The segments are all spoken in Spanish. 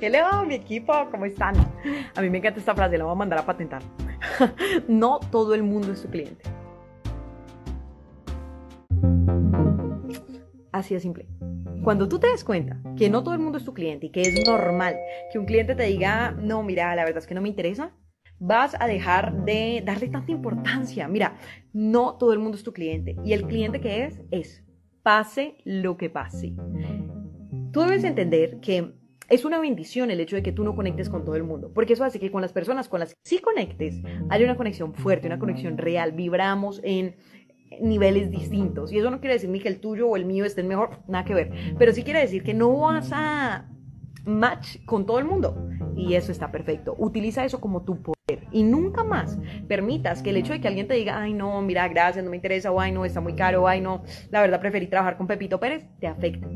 Mi equipo, ¿cómo están? A mí me encanta esta frase, la voy a mandar a patentar. no todo el mundo es tu cliente. Así de simple. Cuando tú te des cuenta que no todo el mundo es tu cliente y que es normal que un cliente te diga, no, mira, la verdad es que no me interesa, vas a dejar de darle tanta importancia. Mira, no todo el mundo es tu cliente y el cliente que es es pase lo que pase. Tú debes entender que es una bendición el hecho de que tú no conectes con todo el mundo, porque eso hace que con las personas con las que sí conectes haya una conexión fuerte, una conexión real, vibramos en niveles distintos. Y eso no quiere decir ni que el tuyo o el mío estén mejor, nada que ver, pero sí quiere decir que no vas a match con todo el mundo. Y eso está perfecto. Utiliza eso como tu poder. Y nunca más permitas que el hecho de que alguien te diga, ay no, mira, gracias, no me interesa, o ay no, está muy caro, o ay no, la verdad preferí trabajar con Pepito Pérez, te afecte.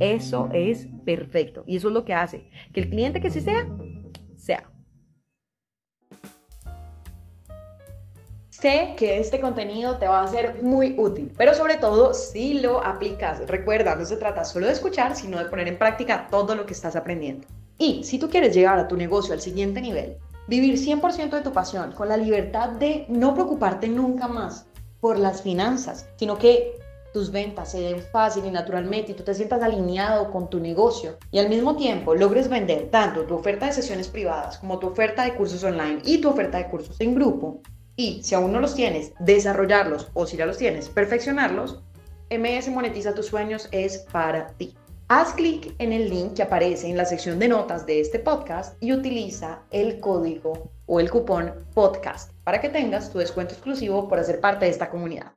Eso es perfecto. Y eso es lo que hace que el cliente que sí sea, sea. Sé que este contenido te va a ser muy útil, pero sobre todo si lo aplicas. Recuerda, no se trata solo de escuchar, sino de poner en práctica todo lo que estás aprendiendo. Y si tú quieres llegar a tu negocio al siguiente nivel, vivir 100% de tu pasión con la libertad de no preocuparte nunca más por las finanzas, sino que tus ventas se den fácil y naturalmente y tú te sientas alineado con tu negocio y al mismo tiempo logres vender tanto tu oferta de sesiones privadas como tu oferta de cursos online y tu oferta de cursos en grupo y si aún no los tienes, desarrollarlos o si ya los tienes, perfeccionarlos, MS Monetiza tus sueños es para ti. Haz clic en el link que aparece en la sección de notas de este podcast y utiliza el código o el cupón podcast para que tengas tu descuento exclusivo por hacer parte de esta comunidad.